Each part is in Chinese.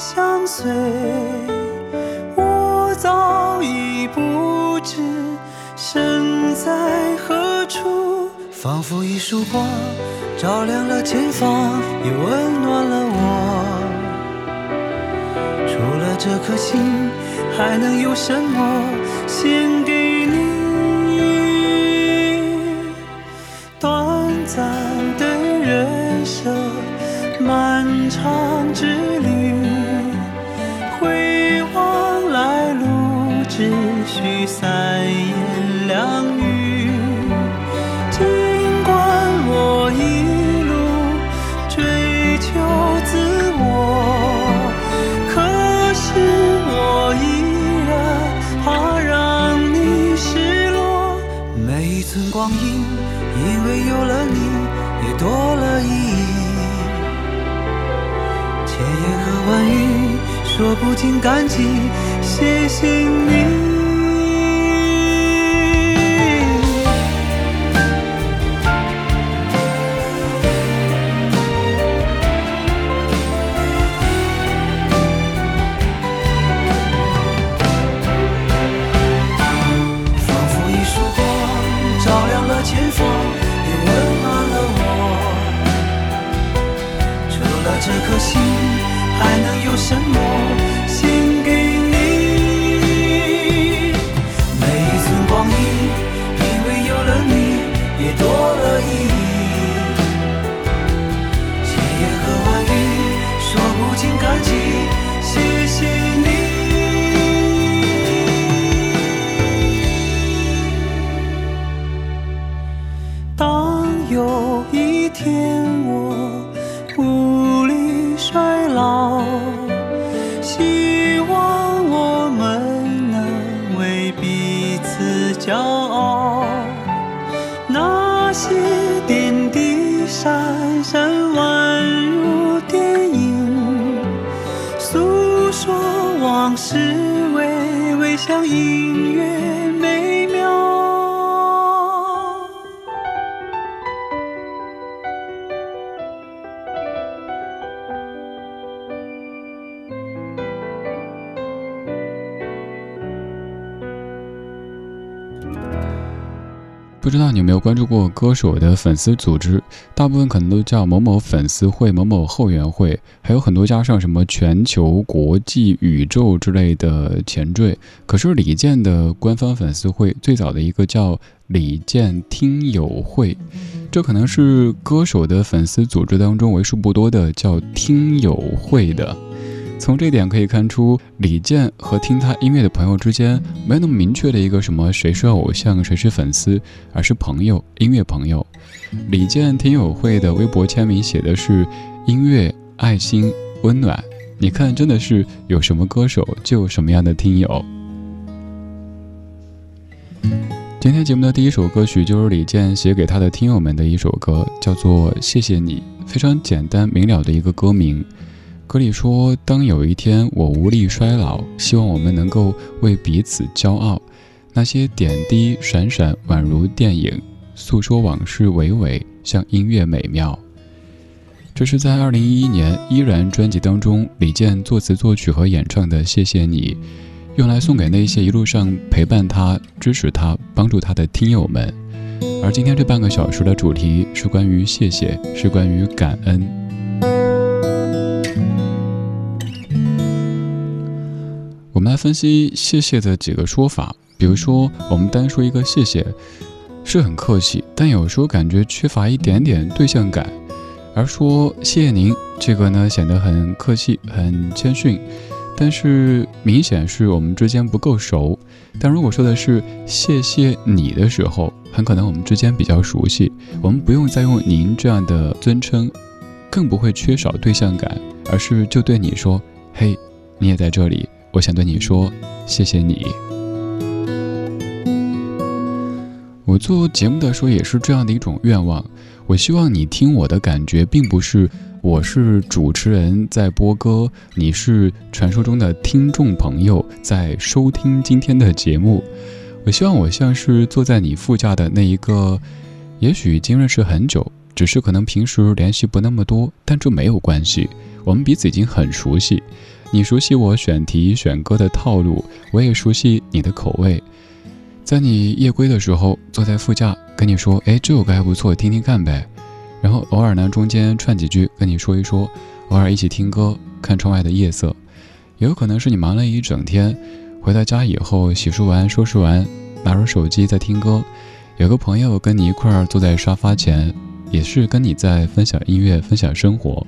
相随，我早已不知身在何处。仿佛一束光，照亮了前方，也温暖了我。除了这颗心，还能有什么献给你？短暂的人生，漫长之三言两语。尽管我一路追求自我，可是我依然怕让你失落。每一寸光阴，因为有了你，也多了意义。千言和万语，说不尽感激，谢谢你。不知道你有没有关注过歌手的粉丝组织？大部分可能都叫某某粉丝会、某某后援会，还有很多加上什么全球、国际、宇宙之类的前缀。可是李健的官方粉丝会最早的一个叫李健听友会，这可能是歌手的粉丝组织当中为数不多的叫听友会的。从这点可以看出，李健和听他音乐的朋友之间没有那么明确的一个什么谁是偶像，谁是粉丝，而是朋友，音乐朋友。李健听友会的微博签名写的是“音乐、爱心、温暖”。你看，真的是有什么歌手就有什么样的听友。今天节目的第一首歌曲就是李健写给他的听友们的一首歌，叫做《谢谢你》，非常简单明了的一个歌名。歌里说：“当有一天我无力衰老，希望我们能够为彼此骄傲。那些点滴闪闪，宛如电影，诉说往事娓娓，像音乐美妙。”这是在二零一一年《依然》专辑当中，李健作词作曲和演唱的《谢谢你》，用来送给那些一路上陪伴他、支持他、帮助他的听友们。而今天这半个小时的主题是关于谢谢，是关于感恩。我们来分析谢谢的几个说法，比如说，我们单说一个谢谢，是很客气，但有时候感觉缺乏一点点对象感；而说谢谢您，这个呢显得很客气、很谦逊，但是明显是我们之间不够熟。但如果说的是谢谢你的时候，很可能我们之间比较熟悉，我们不用再用您这样的尊称，更不会缺少对象感，而是就对你说：“嘿，你也在这里。”我想对你说，谢谢你。我做节目的时候也是这样的一种愿望，我希望你听我的感觉，并不是我是主持人在播歌，你是传说中的听众朋友在收听今天的节目。我希望我像是坐在你副驾的那一个，也许已经认识很久，只是可能平时联系不那么多，但这没有关系，我们彼此已经很熟悉。你熟悉我选题选歌的套路，我也熟悉你的口味。在你夜归的时候，坐在副驾跟你说：“哎，这首歌还不错，听听看呗。”然后偶尔呢，中间串几句跟你说一说，偶尔一起听歌，看窗外的夜色。也有可能是你忙了一整天，回到家以后洗漱完、收拾完，拿着手机在听歌。有个朋友跟你一块儿坐在沙发前，也是跟你在分享音乐、分享生活。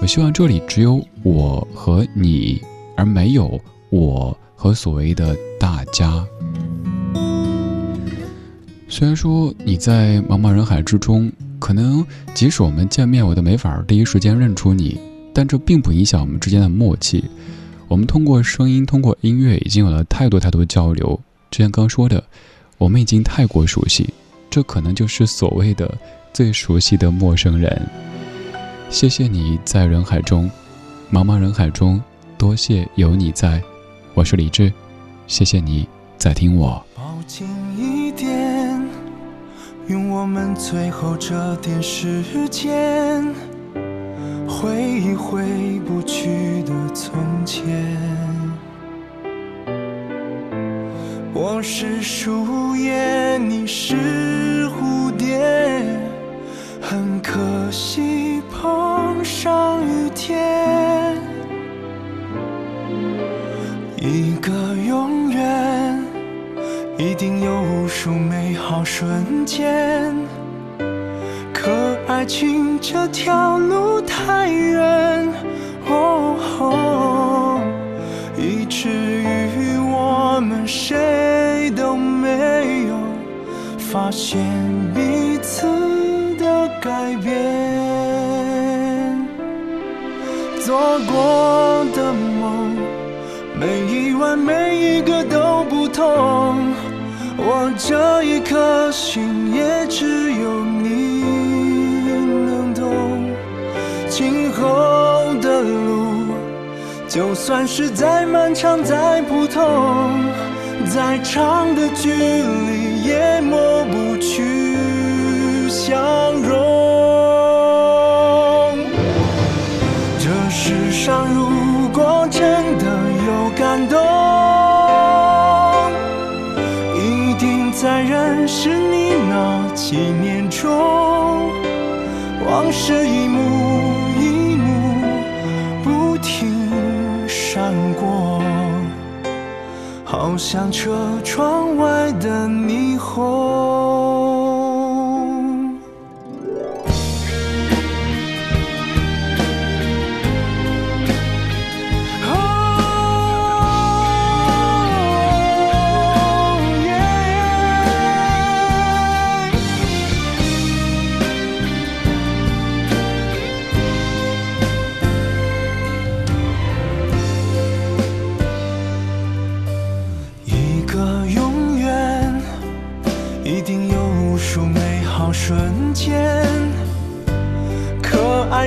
我希望这里只有我和你，而没有我和所谓的大家。虽然说你在茫茫人海之中，可能即使我们见面，我都没法第一时间认出你，但这并不影响我们之间的默契。我们通过声音，通过音乐，已经有了太多太多交流。就像刚说的，我们已经太过熟悉，这可能就是所谓的最熟悉的陌生人。谢谢你在人海中，茫茫人海中，多谢有你在。我是李志，谢谢你在听我。抱紧一点用我们最后这点时间，回忆回不去的从前。我是树叶，你是蝴蝶，很可惜碰上雨天，一个永远。一定有无数美好瞬间，可爱情这条路太远，哦，以至于我们谁都没有发现改变。做过的梦，每一晚每一个都不同。我这一颗心，也只有你能懂。今后的路，就算是再漫长再普通，再长的距离也那几年中，往事一幕一幕不停闪过，好像车窗外的霓虹。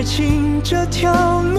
爱情这条。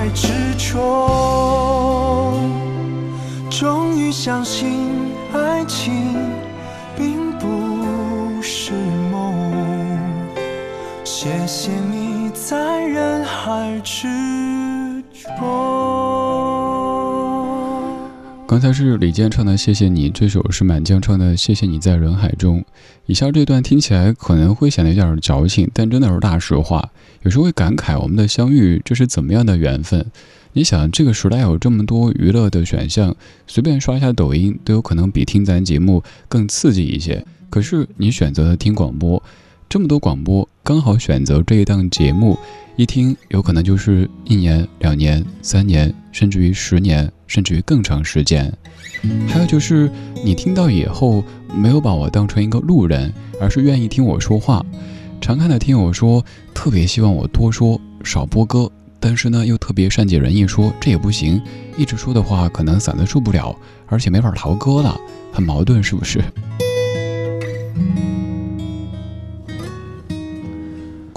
爱之中终于相信爱情刚才是李健唱的《谢谢你》，这首是满江唱的《谢谢你在人海中》。以下这段听起来可能会显得有点矫情，但真的是大实话。有时候会感慨我们的相遇，这是怎么样的缘分？你想，这个时代有这么多娱乐的选项，随便刷一下抖音都有可能比听咱节目更刺激一些。可是你选择了听广播，这么多广播，刚好选择这一档节目。一听，有可能就是一年、两年、三年，甚至于十年，甚至于更长时间。还有就是，你听到以后，没有把我当成一个路人，而是愿意听我说话。常看的听友说，特别希望我多说，少播歌，但是呢，又特别善解人意，说这也不行，一直说的话，可能嗓子受不了，而且没法逃歌了，很矛盾，是不是？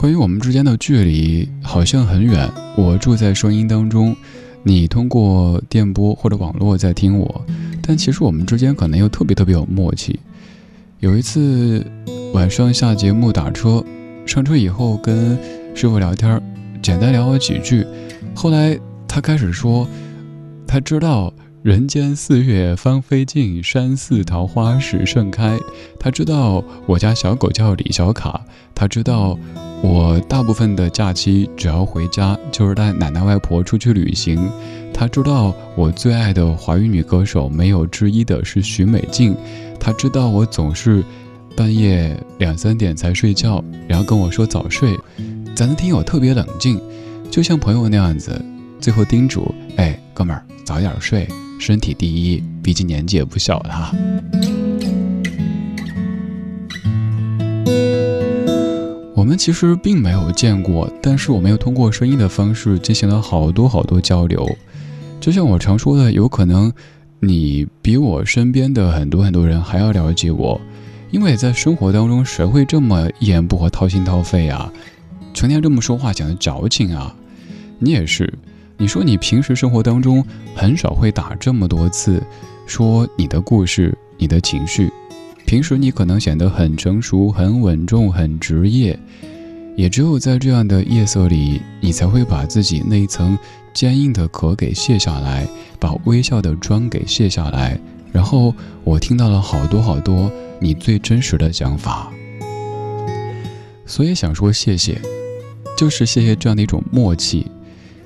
关于我们之间的距离好像很远，我住在声音当中，你通过电波或者网络在听我，但其实我们之间可能又特别特别有默契。有一次晚上下节目打车，上车以后跟师傅聊天，简单聊了几句，后来他开始说，他知道。人间四月芳菲尽，山寺桃花始盛开。他知道我家小狗叫李小卡，他知道我大部分的假期只要回家就是带奶奶外婆出去旅行。他知道我最爱的华语女歌手没有之一的是许美静。他知道我总是半夜两三点才睡觉，然后跟我说早睡。咱的听友特别冷静，就像朋友那样子，最后叮嘱：哎，哥们儿早点睡。身体第一，毕竟年纪也不小了。我们其实并没有见过，但是我们又通过声音的方式进行了好多好多交流。就像我常说的，有可能你比我身边的很多很多人还要了解我，因为在生活当中，谁会这么一言不合掏心掏肺啊？成天这么说话讲的矫情啊？你也是。你说你平时生活当中很少会打这么多次，说你的故事、你的情绪。平时你可能显得很成熟、很稳重、很职业，也只有在这样的夜色里，你才会把自己那一层坚硬的壳给卸下来，把微笑的妆给卸下来。然后我听到了好多好多你最真实的想法，所以想说谢谢，就是谢谢这样的一种默契。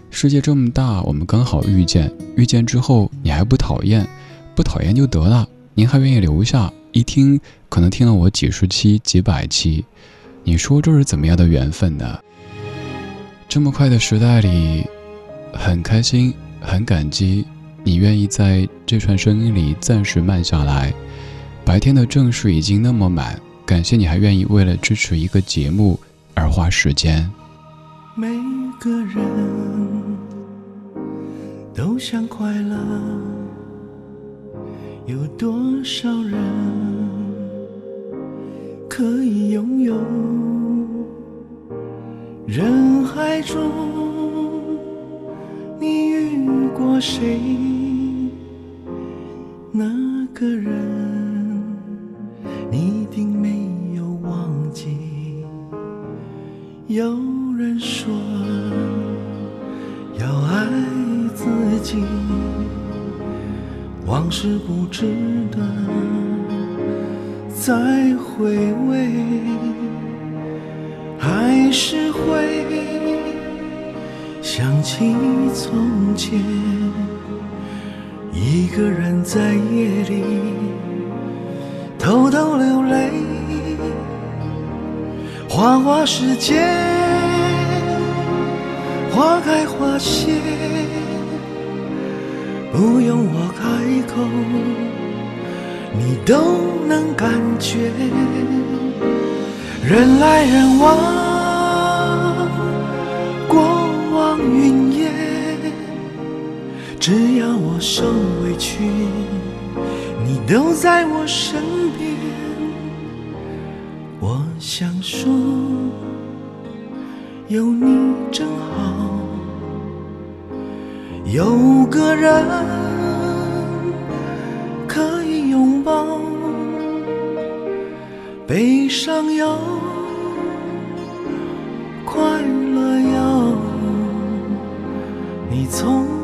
世界这么大，我们刚好遇见。遇见之后，你还不讨厌，不讨厌就得了。您还愿意留下，一听可能听了我几十期、几百期。你说这是怎么样的缘分呢？这么快的时代里，很开心，很感激你愿意在这串声音里暂时慢下来。白天的正事已经那么满，感谢你还愿意为了支持一个节目而花时间。每个人。都想快乐，有多少人可以拥有？人海中，你遇过谁？那个人，你一定没有忘记。有人说，要爱。自己，往事不值得再回味，还是会想起从前，一个人在夜里偷偷流泪，花花世界，花开花谢。不用我开口，你都能感觉。人来人往，过往云烟。只要我受委屈，你都在我身边。我想说，有你真好。有个人可以拥抱悲伤有快乐有你从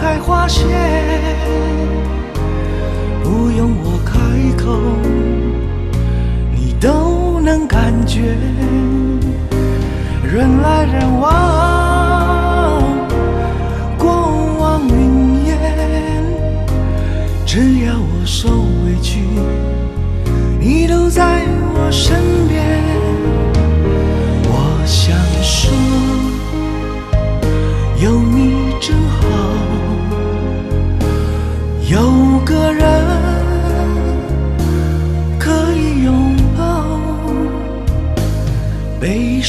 开花谢，不用我开口，你都能感觉。人来人往，过往云烟，只要我受委屈，你都在我身边。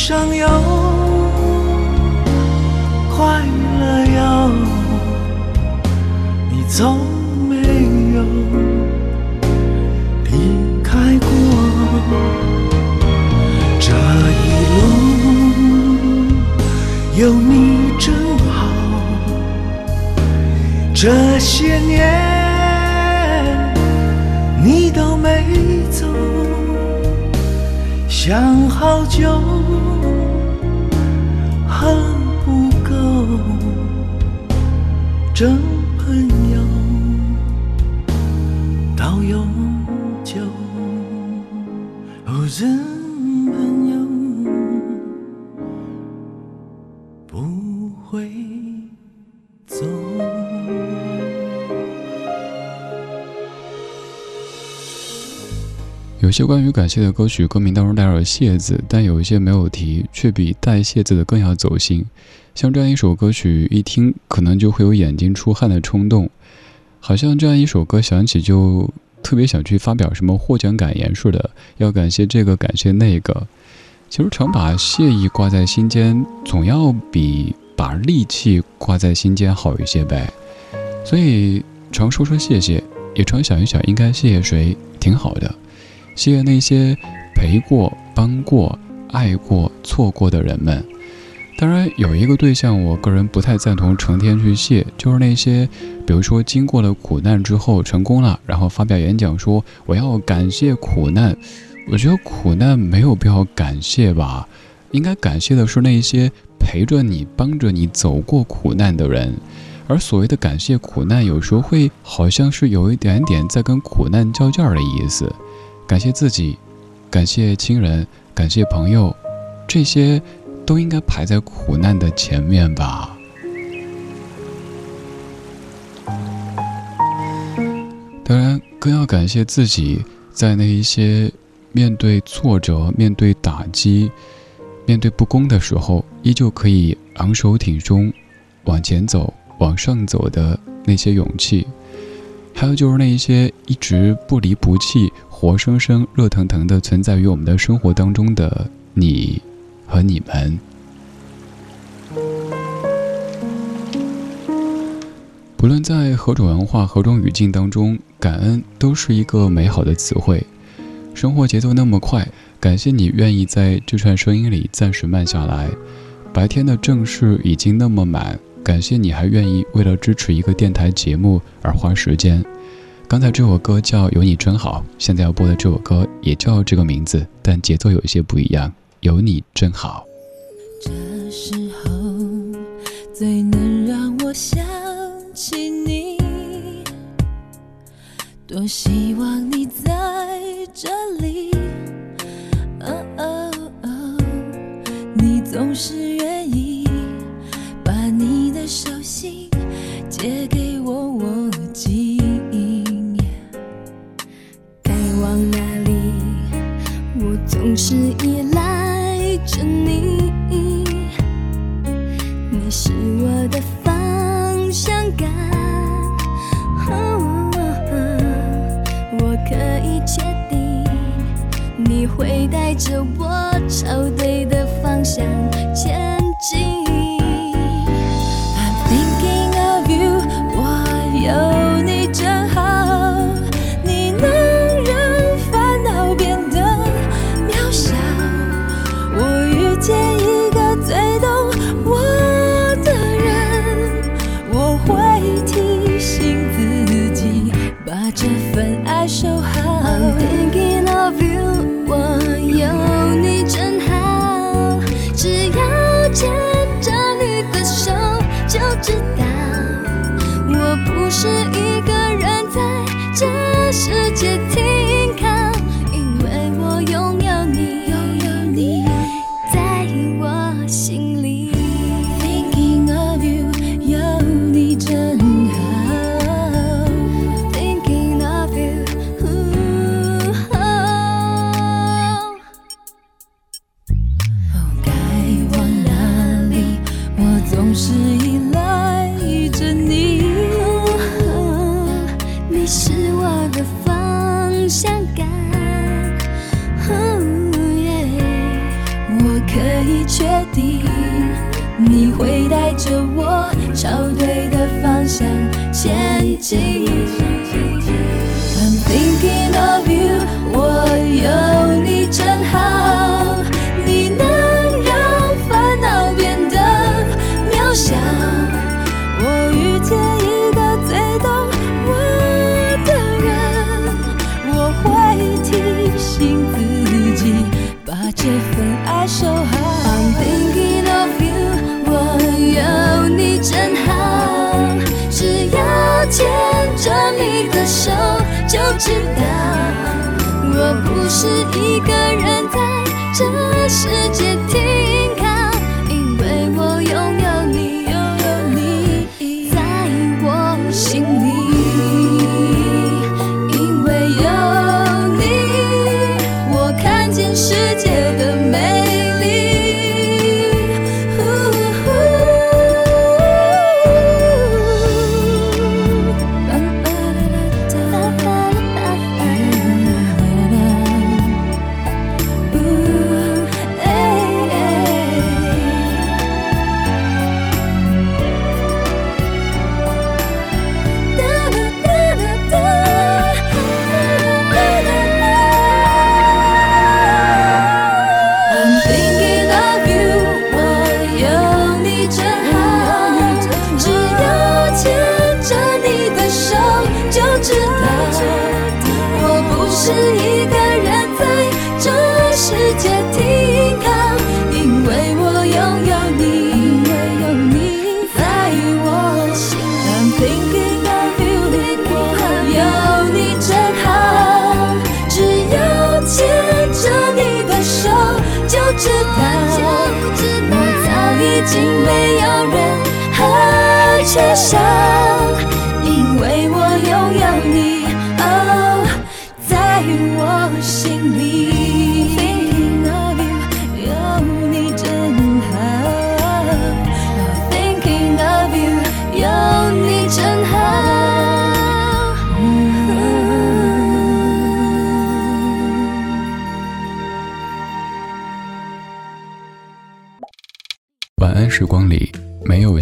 悲伤有，快乐有，你从没有离开过。这一路有你真好，这些年想好久恨不够，真朋友到永些关于感谢的歌曲，歌名当中带有“谢”字，但有一些没有提，却比带“谢”字的更要走心。像这样一首歌曲，一听可能就会有眼睛出汗的冲动，好像这样一首歌响起就特别想去发表什么获奖感言似的，要感谢这个，感谢那个。其实常把谢意挂在心间，总要比把戾气挂在心间好一些呗。所以常说说谢谢，也常想一想应该谢谢谁，挺好的。谢谢那些陪过、帮过、爱过、错过的人们。当然，有一个对象，我个人不太赞同成天去谢，就是那些，比如说经过了苦难之后成功了，然后发表演讲说我要感谢苦难。我觉得苦难没有必要感谢吧，应该感谢的是那些陪着你、帮着你走过苦难的人。而所谓的感谢苦难，有时候会好像是有一点点在跟苦难较劲儿的意思。感谢自己，感谢亲人，感谢朋友，这些都应该排在苦难的前面吧。当然，更要感谢自己，在那一些面对挫折、面对打击、面对不公的时候，依旧可以昂首挺胸往前走、往上走的那些勇气。还有就是那一些一直不离不弃。活生生、热腾腾的存在于我们的生活当中的你和你们，不论在何种文化、何种语境当中，感恩都是一个美好的词汇。生活节奏那么快，感谢你愿意在这串声音里暂时慢下来。白天的正事已经那么满，感谢你还愿意为了支持一个电台节目而花时间。刚才这首歌叫《有你真好》，现在要播的这首歌也叫这个名字，但节奏有一些不一样。有你真好。这时候最能让我想起你，多希望你在这里。哦哦哦，你总是愿意把你的手心借给我，我记。往哪里？我总是依赖着你，你是我的方向感。我可以确定，你会带着我朝对的方向前牵着你的手就知道。我不是一个人在这世界前进。是一个人在这世界竟没有任何缺陷，